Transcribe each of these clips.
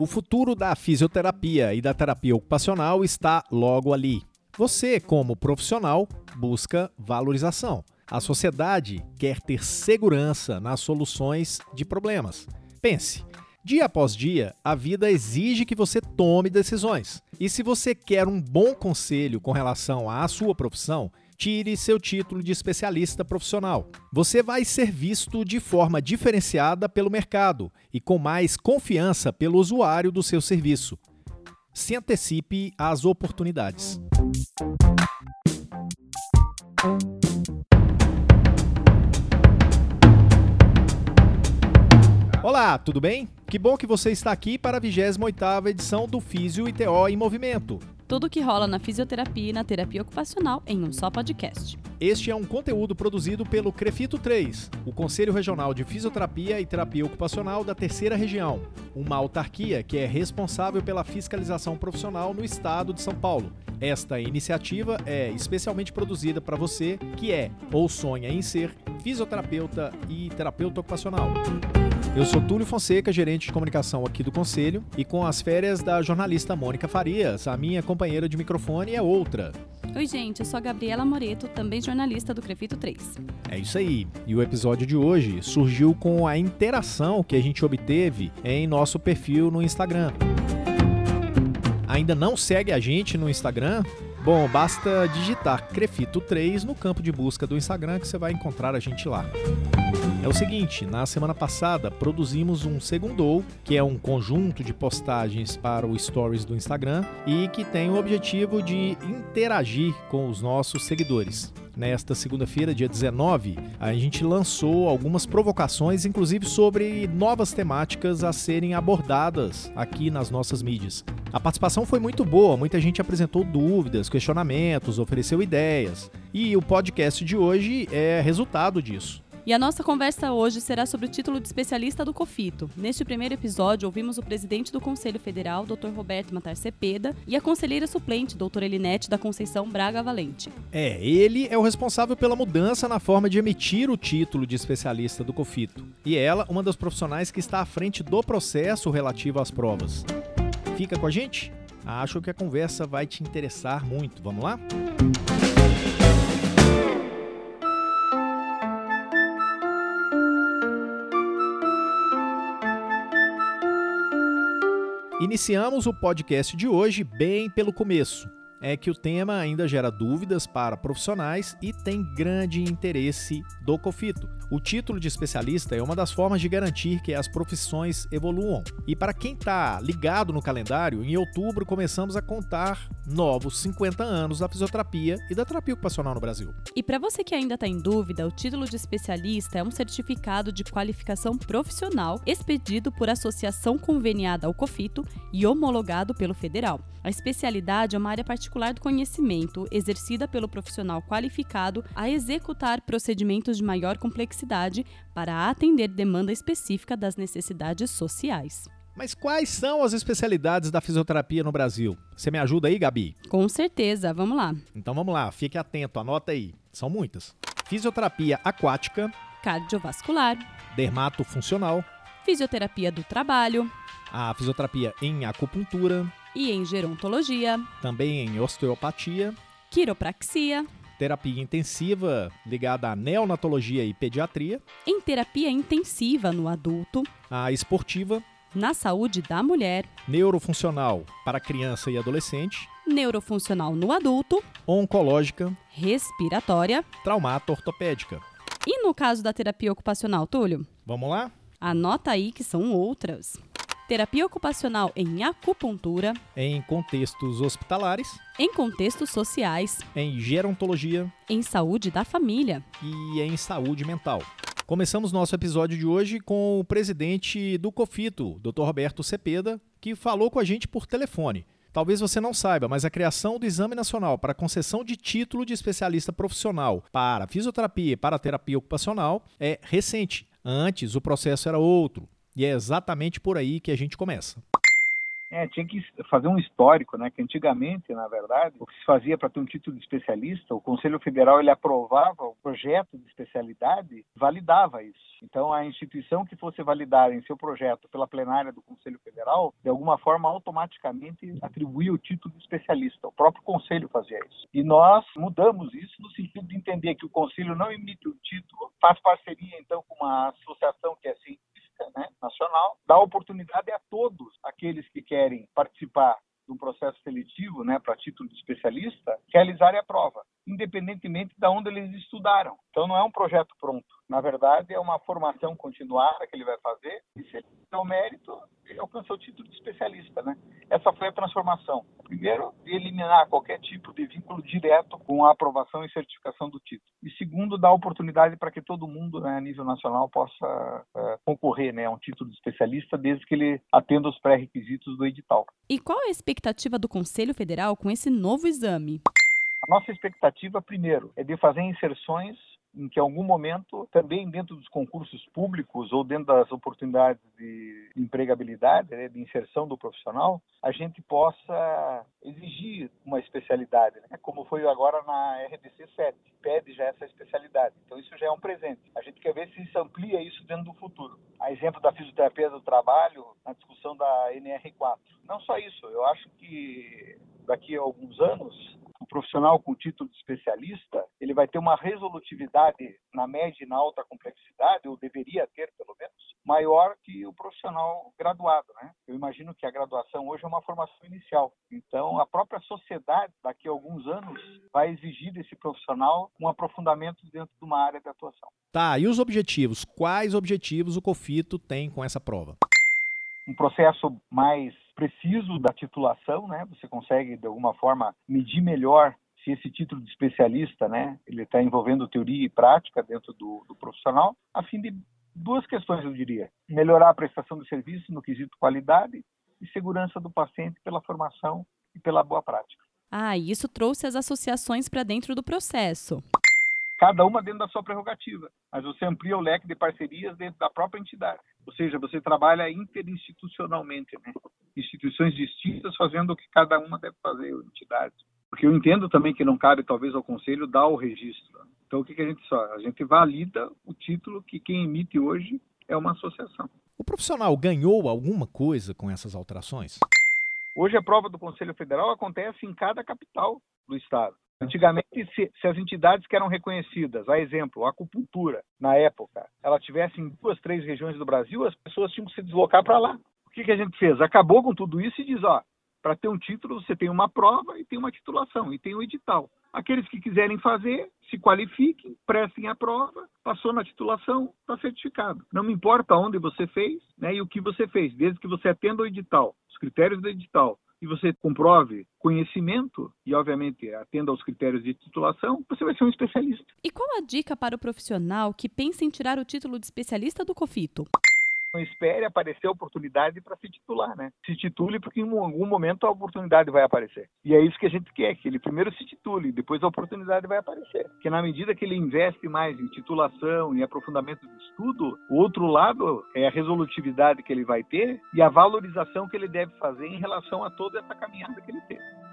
O futuro da fisioterapia e da terapia ocupacional está logo ali. Você, como profissional, busca valorização. A sociedade quer ter segurança nas soluções de problemas. Pense, dia após dia, a vida exige que você tome decisões. E se você quer um bom conselho com relação à sua profissão, tire seu título de especialista profissional. Você vai ser visto de forma diferenciada pelo mercado e com mais confiança pelo usuário do seu serviço. Se antecipe às oportunidades. Olá, tudo bem? Que bom que você está aqui para a 28ª edição do Físio ITO em Movimento. Tudo o que rola na fisioterapia e na terapia ocupacional em um só podcast. Este é um conteúdo produzido pelo Crefito 3, o Conselho Regional de Fisioterapia e Terapia Ocupacional da Terceira Região, uma autarquia que é responsável pela fiscalização profissional no estado de São Paulo. Esta iniciativa é especialmente produzida para você que é ou sonha em ser fisioterapeuta e terapeuta ocupacional. Eu sou Túlio Fonseca, gerente de comunicação aqui do Conselho, e com as férias da jornalista Mônica Farias, a minha companheira de microfone é outra. Oi, gente, eu sou a Gabriela Moreto, também jornalista do Crefito 3. É isso aí. E o episódio de hoje surgiu com a interação que a gente obteve em nosso perfil no Instagram. Ainda não segue a gente no Instagram? Bom, basta digitar Crefito 3 no campo de busca do Instagram que você vai encontrar a gente lá. É o seguinte, na semana passada produzimos um Segundou, que é um conjunto de postagens para o Stories do Instagram e que tem o objetivo de interagir com os nossos seguidores. Nesta segunda-feira, dia 19, a gente lançou algumas provocações, inclusive sobre novas temáticas a serem abordadas aqui nas nossas mídias. A participação foi muito boa, muita gente apresentou dúvidas, questionamentos, ofereceu ideias. E o podcast de hoje é resultado disso. E a nossa conversa hoje será sobre o título de especialista do COFITO. Neste primeiro episódio, ouvimos o presidente do Conselho Federal, Dr. Roberto Matar Cepeda, e a conselheira suplente, doutora Elinete da Conceição Braga Valente. É, ele é o responsável pela mudança na forma de emitir o título de especialista do COFITO. E ela, uma das profissionais que está à frente do processo relativo às provas. Fica com a gente? Acho que a conversa vai te interessar muito. Vamos lá? Iniciamos o podcast de hoje bem pelo começo. É que o tema ainda gera dúvidas para profissionais e tem grande interesse do COFITO. O título de especialista é uma das formas de garantir que as profissões evoluam. E para quem está ligado no calendário, em outubro começamos a contar novos 50 anos da fisioterapia e da terapia ocupacional no Brasil. E para você que ainda está em dúvida, o título de especialista é um certificado de qualificação profissional expedido por associação conveniada ao COFITO e homologado pelo federal. A especialidade é uma área particular do conhecimento exercida pelo profissional qualificado a executar procedimentos de maior complexidade complexidade para atender demanda específica das necessidades sociais. Mas quais são as especialidades da fisioterapia no Brasil? Você me ajuda aí, Gabi? Com certeza, vamos lá. Então vamos lá, fique atento, anota aí. São muitas. Fisioterapia aquática, cardiovascular, dermatofuncional, fisioterapia do trabalho, a fisioterapia em acupuntura e em gerontologia, também em osteopatia, quiropraxia, terapia intensiva ligada à neonatologia e pediatria, em terapia intensiva no adulto, a esportiva, na saúde da mulher, neurofuncional para criança e adolescente, neurofuncional no adulto, oncológica, respiratória, traumato ortopédica. E no caso da terapia ocupacional, Túlio? Vamos lá? Anota aí que são outras terapia ocupacional em acupuntura, em contextos hospitalares, em contextos sociais, em gerontologia, em saúde da família e em saúde mental. Começamos nosso episódio de hoje com o presidente do COFITO, Dr. Roberto Cepeda, que falou com a gente por telefone. Talvez você não saiba, mas a criação do Exame Nacional para concessão de título de especialista profissional para fisioterapia e para terapia ocupacional é recente. Antes, o processo era outro. E é exatamente por aí que a gente começa. É, tinha que fazer um histórico, né? Que antigamente, na verdade, o que se fazia para ter um título de especialista, o Conselho Federal ele aprovava o projeto de especialidade, validava isso. Então, a instituição que fosse validar em seu projeto pela plenária do Conselho Federal, de alguma forma, automaticamente atribuía o título de especialista. O próprio Conselho fazia isso. E nós mudamos isso no sentido de entender que o Conselho não emite o título, faz parceria, então, com uma associação que é científica, né, nacional, dá oportunidade a todos aqueles que querem participar de um processo seletivo, né, para título de especialista, realizarem a prova, independentemente de onde eles estudaram. Então não é um projeto pronto. Na verdade, é uma formação continuada que ele vai fazer e se ele tem o mérito, ele alcançou o título de especialista, né? Essa foi a transformação. Primeiro, eliminar qualquer tipo de vínculo direto com a aprovação e certificação do título. E segundo, dar oportunidade para que todo mundo, né, a nível nacional, possa é, concorrer né, a um título de especialista, desde que ele atenda os pré-requisitos do edital. E qual é a expectativa do Conselho Federal com esse novo exame? Nossa expectativa, primeiro, é de fazer inserções em que, em algum momento, também dentro dos concursos públicos ou dentro das oportunidades de empregabilidade, né, de inserção do profissional, a gente possa exigir uma especialidade, né, como foi agora na RDC 7, pede já essa especialidade. Então, isso já é um presente. A gente quer ver se se amplia isso dentro do futuro. A exemplo da fisioterapia do trabalho, na discussão da NR4. Não só isso, eu acho que daqui a alguns anos profissional com título de especialista, ele vai ter uma resolutividade na média e na alta complexidade, ou deveria ter pelo menos, maior que o profissional graduado, né? Eu imagino que a graduação hoje é uma formação inicial. Então, a própria sociedade, daqui a alguns anos, vai exigir desse profissional um aprofundamento dentro de uma área de atuação. Tá, e os objetivos? Quais objetivos o COFITO tem com essa prova? Um processo mais preciso da titulação, né? Você consegue de alguma forma medir melhor se esse título de especialista, né, ele está envolvendo teoria e prática dentro do, do, profissional, a fim de duas questões, eu diria: melhorar a prestação do serviço no quesito qualidade e segurança do paciente pela formação e pela boa prática. Ah, e isso trouxe as associações para dentro do processo cada uma dentro da sua prerrogativa, mas você amplia o leque de parcerias dentro da própria entidade. Ou seja, você trabalha interinstitucionalmente, né? Instituições distintas fazendo o que cada uma deve fazer, entidades. Porque eu entendo também que não cabe, talvez, ao conselho dar o registro. Então, o que, que a gente faz? A gente valida o título que quem emite hoje é uma associação. O profissional ganhou alguma coisa com essas alterações? Hoje, a prova do Conselho Federal acontece em cada capital do Estado. Antigamente, se, se, as entidades que eram reconhecidas, a exemplo, a acupuntura, na época, ela tivesse em duas, três regiões do Brasil, as pessoas tinham que se deslocar para lá. Que, que a gente fez? Acabou com tudo isso e diz, ó, para ter um título, você tem uma prova e tem uma titulação, e tem um edital. Aqueles que quiserem fazer, se qualifiquem, prestem a prova, passou na titulação, está certificado. Não me importa onde você fez né, e o que você fez, desde que você atenda o edital, os critérios do edital, e você comprove conhecimento e, obviamente, atenda aos critérios de titulação, você vai ser um especialista. E qual a dica para o profissional que pensa em tirar o título de especialista do COFITO? Não espere aparecer a oportunidade para se titular, né? Se titule porque em algum momento a oportunidade vai aparecer. E é isso que a gente quer, que ele primeiro se titule, depois a oportunidade vai aparecer. Que na medida que ele investe mais em titulação, em aprofundamento de estudo, o outro lado é a resolutividade que ele vai ter e a valorização que ele deve fazer em relação a toda essa caminhada que ele teve.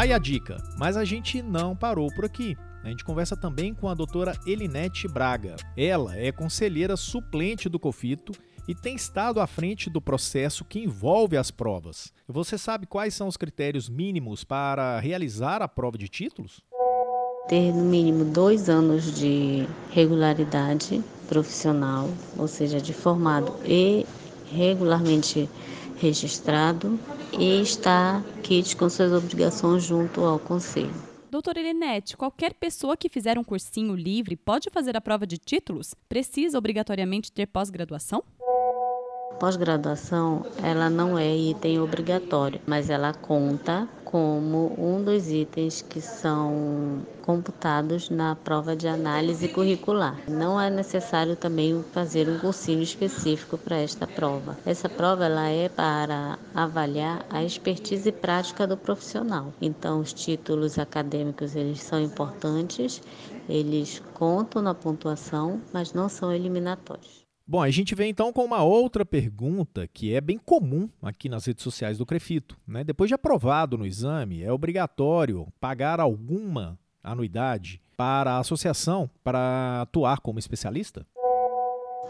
Tá aí a dica, mas a gente não parou por aqui. A gente conversa também com a doutora Elinete Braga. Ela é conselheira suplente do COFITO e tem estado à frente do processo que envolve as provas. Você sabe quais são os critérios mínimos para realizar a prova de títulos? Ter no mínimo dois anos de regularidade profissional, ou seja, de formado e regularmente registrado e está quite com suas obrigações junto ao Conselho. Doutora Elinete, qualquer pessoa que fizer um cursinho livre pode fazer a prova de títulos? Precisa obrigatoriamente ter pós-graduação? Pós-graduação, ela não é item obrigatório, mas ela conta como um dos itens que são computados na prova de análise curricular. Não é necessário também fazer um cursinho específico para esta prova. Essa prova ela é para avaliar a expertise prática do profissional. Então, os títulos acadêmicos eles são importantes, eles contam na pontuação, mas não são eliminatórios. Bom, a gente vem então com uma outra pergunta que é bem comum aqui nas redes sociais do Crefito. Né? Depois de aprovado no exame, é obrigatório pagar alguma anuidade para a associação para atuar como especialista?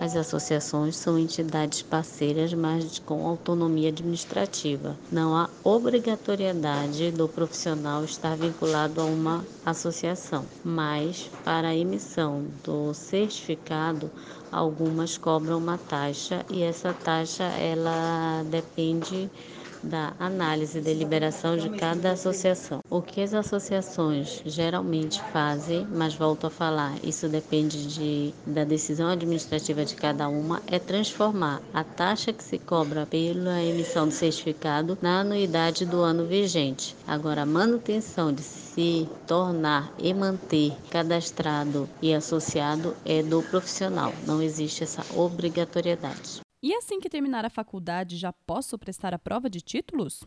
As associações são entidades parceiras, mas com autonomia administrativa. Não há obrigatoriedade do profissional estar vinculado a uma associação, mas para a emissão do certificado, algumas cobram uma taxa e essa taxa ela depende da análise e deliberação de cada associação. O que as associações geralmente fazem, mas volto a falar, isso depende de, da decisão administrativa de cada uma, é transformar a taxa que se cobra pela emissão do certificado na anuidade do ano vigente. Agora, a manutenção de se tornar e manter cadastrado e associado é do profissional, não existe essa obrigatoriedade. E assim que terminar a faculdade, já posso prestar a prova de títulos?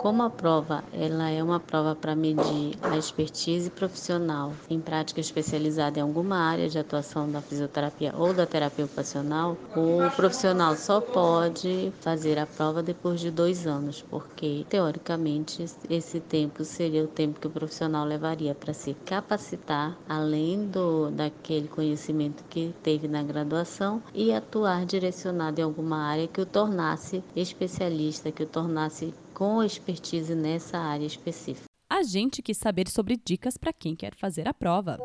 Como a prova ela é uma prova para medir a expertise profissional em prática especializada em alguma área de atuação da fisioterapia ou da terapia ocupacional, o profissional só pode fazer a prova depois de dois anos, porque teoricamente esse tempo seria o tempo que o profissional levaria para se capacitar, além do daquele conhecimento que teve na graduação e atuar direcionado em alguma área que o tornasse especialista, que o tornasse com expertise nessa área específica. A gente quis saber sobre dicas para quem quer fazer a prova.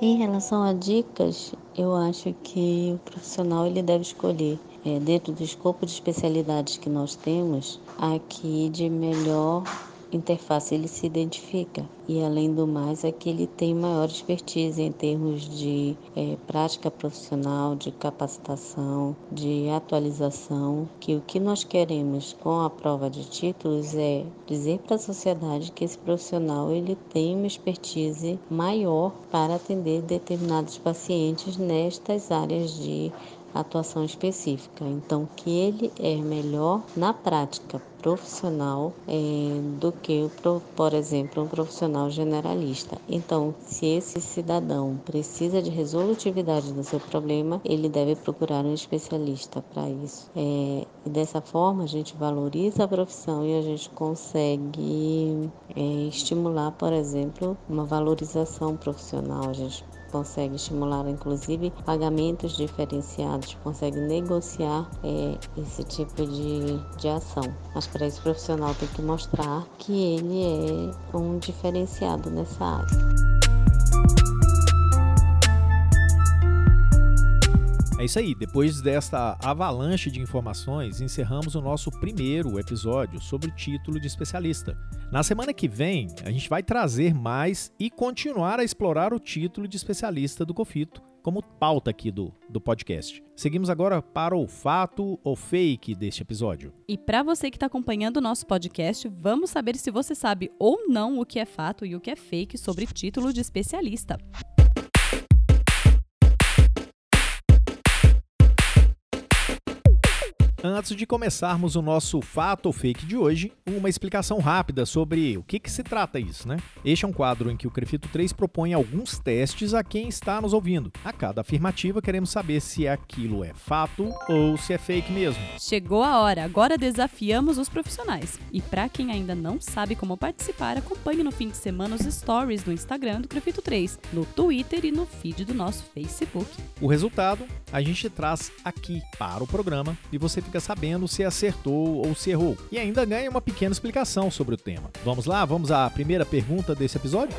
Em relação a dicas, eu acho que o profissional ele deve escolher é, dentro do escopo de especialidades que nós temos, aqui de melhor interface ele se identifica. E além do mais é que ele tem maior expertise em termos de é, prática profissional, de capacitação, de atualização, que o que nós queremos com a prova de títulos é dizer para a sociedade que esse profissional ele tem uma expertise maior para atender determinados pacientes nestas áreas de atuação específica. Então, que ele é melhor na prática profissional é, do que, por exemplo, um profissional generalista. Então, se esse cidadão precisa de resolutividade do seu problema, ele deve procurar um especialista para isso. É, e dessa forma, a gente valoriza a profissão e a gente consegue é, estimular, por exemplo, uma valorização profissional. A gente consegue estimular, inclusive, pagamentos diferenciados, consegue negociar é, esse tipo de, de ação. Mas para esse profissional tem que mostrar que ele é um diferenciado nessa área. É isso aí, depois desta avalanche de informações, encerramos o nosso primeiro episódio sobre o título de especialista. Na semana que vem, a gente vai trazer mais e continuar a explorar o título de especialista do COFITO como pauta aqui do, do podcast. Seguimos agora para o fato ou fake deste episódio. E para você que está acompanhando o nosso podcast, vamos saber se você sabe ou não o que é fato e o que é fake sobre título de especialista. Antes de começarmos o nosso fato ou fake de hoje, uma explicação rápida sobre o que, que se trata isso, né? Este é um quadro em que o Crefito 3 propõe alguns testes a quem está nos ouvindo. A cada afirmativa, queremos saber se aquilo é fato ou se é fake mesmo. Chegou a hora, agora desafiamos os profissionais. E para quem ainda não sabe como participar, acompanhe no fim de semana os stories do Instagram do Crefito 3, no Twitter e no feed do nosso Facebook. O resultado a gente traz aqui para o programa e você fica sabendo se acertou ou se errou. E ainda ganha uma pequena explicação sobre o tema. Vamos lá? Vamos à primeira pergunta desse episódio?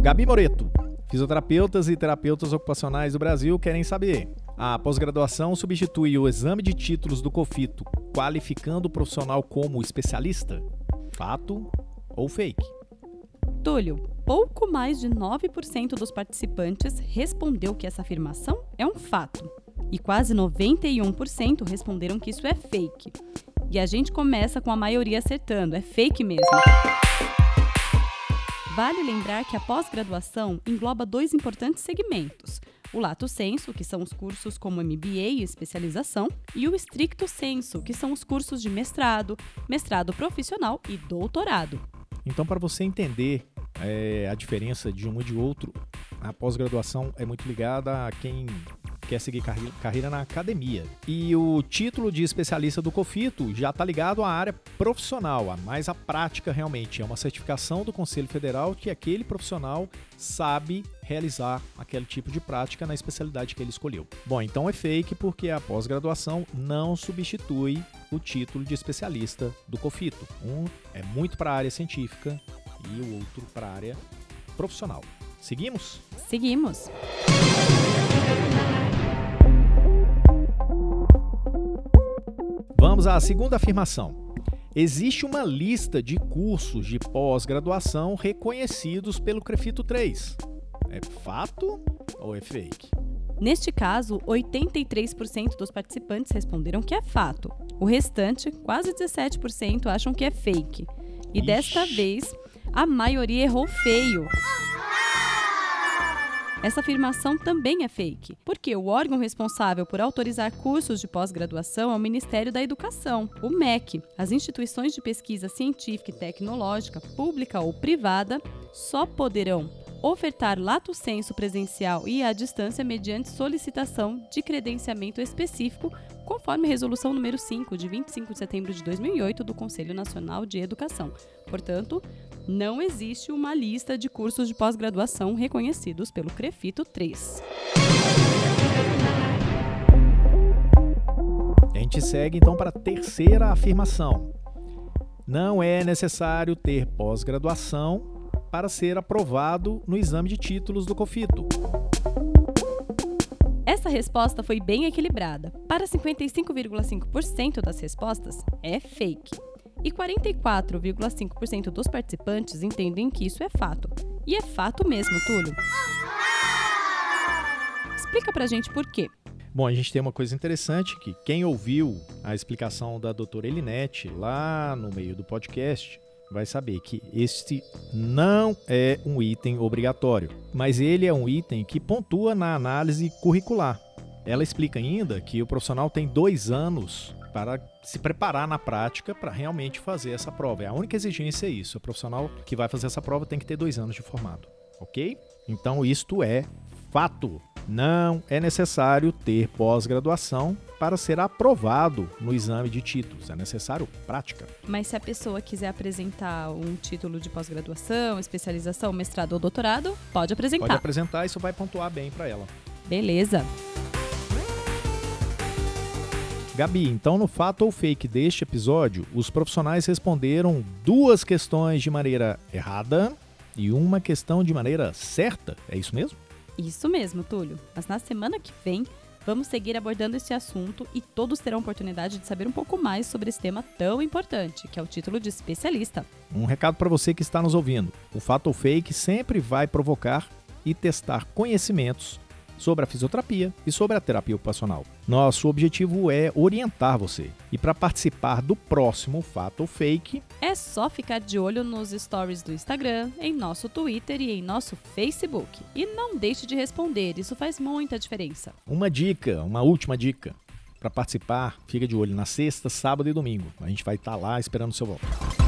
Gabi Moreto. Fisioterapeutas e terapeutas ocupacionais do Brasil querem saber: a pós-graduação substitui o exame de títulos do COFITO, qualificando o profissional como especialista? Fato ou fake? Túlio, pouco mais de 9% dos participantes respondeu que essa afirmação é um fato. E quase 91% responderam que isso é fake. E a gente começa com a maioria acertando, é fake mesmo. Vale lembrar que a pós-graduação engloba dois importantes segmentos: o lato senso, que são os cursos como MBA e especialização, e o stricto senso, que são os cursos de mestrado, mestrado profissional e doutorado. Então, para você entender é, a diferença de um e de outro, a pós-graduação é muito ligada a quem quer seguir carreira na academia. E o título de especialista do COFITO já está ligado à área profissional, a mais a prática realmente. É uma certificação do Conselho Federal que aquele profissional sabe realizar aquele tipo de prática na especialidade que ele escolheu. Bom, então é fake porque a pós-graduação não substitui o título de especialista do COFITO. Um é muito para a área científica e o outro para a área profissional. Seguimos? Seguimos. Vamos à segunda afirmação. Existe uma lista de cursos de pós-graduação reconhecidos pelo Crefito 3. É fato ou é fake? Neste caso, 83% dos participantes responderam que é fato. O restante, quase 17%, acham que é fake. E Ixi. desta vez, a maioria errou feio. Essa afirmação também é fake, porque o órgão responsável por autorizar cursos de pós-graduação é o Ministério da Educação, o MEC. As instituições de pesquisa científica e tecnológica, pública ou privada, só poderão ofertar lato senso presencial e à distância mediante solicitação de credenciamento específico, conforme resolução número 5 de 25 de setembro de 2008 do Conselho Nacional de Educação. Portanto, não existe uma lista de cursos de pós-graduação reconhecidos pelo CREFITO 3. A gente segue então para a terceira afirmação. Não é necessário ter pós-graduação para ser aprovado no exame de títulos do COFITO. Essa resposta foi bem equilibrada. Para 55,5% das respostas, é fake e 44,5% dos participantes entendem que isso é fato. E é fato mesmo, Túlio. Explica pra gente por quê. Bom, a gente tem uma coisa interessante que quem ouviu a explicação da doutora Elinete lá no meio do podcast vai saber que este não é um item obrigatório, mas ele é um item que pontua na análise curricular. Ela explica ainda que o profissional tem dois anos para se preparar na prática para realmente fazer essa prova. É a única exigência é isso. O profissional que vai fazer essa prova tem que ter dois anos de formado, ok? Então isto é fato. Não é necessário ter pós-graduação para ser aprovado no exame de títulos. É necessário prática. Mas se a pessoa quiser apresentar um título de pós-graduação, especialização, mestrado ou doutorado, pode apresentar. Pode apresentar, isso vai pontuar bem para ela. Beleza. Gabi, então no fato ou fake deste episódio, os profissionais responderam duas questões de maneira errada e uma questão de maneira certa. É isso mesmo? Isso mesmo, Túlio. Mas na semana que vem vamos seguir abordando esse assunto e todos terão oportunidade de saber um pouco mais sobre esse tema tão importante, que é o título de especialista. Um recado para você que está nos ouvindo: o fato ou fake sempre vai provocar e testar conhecimentos sobre a fisioterapia e sobre a terapia ocupacional. Nosso objetivo é orientar você. E para participar do próximo Fato ou Fake, é só ficar de olho nos stories do Instagram, em nosso Twitter e em nosso Facebook. E não deixe de responder, isso faz muita diferença. Uma dica, uma última dica. Para participar, fica de olho na sexta, sábado e domingo. A gente vai estar tá lá esperando o seu voto.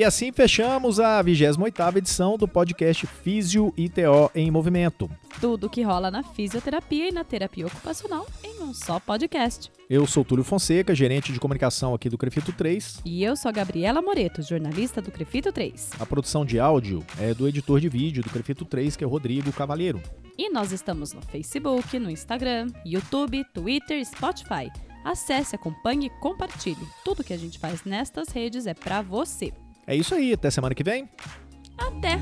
E assim fechamos a 28ª edição do podcast Físio ITO em Movimento. Tudo que rola na fisioterapia e na terapia ocupacional em um só podcast. Eu sou Túlio Fonseca, gerente de comunicação aqui do Crefito 3. E eu sou a Gabriela Moreto, jornalista do Crefito 3. A produção de áudio é do editor de vídeo do Crefito 3, que é o Rodrigo Cavalheiro. E nós estamos no Facebook, no Instagram, YouTube, Twitter, Spotify. Acesse, acompanhe e compartilhe. Tudo que a gente faz nestas redes é para você. É isso aí, até semana que vem. Até!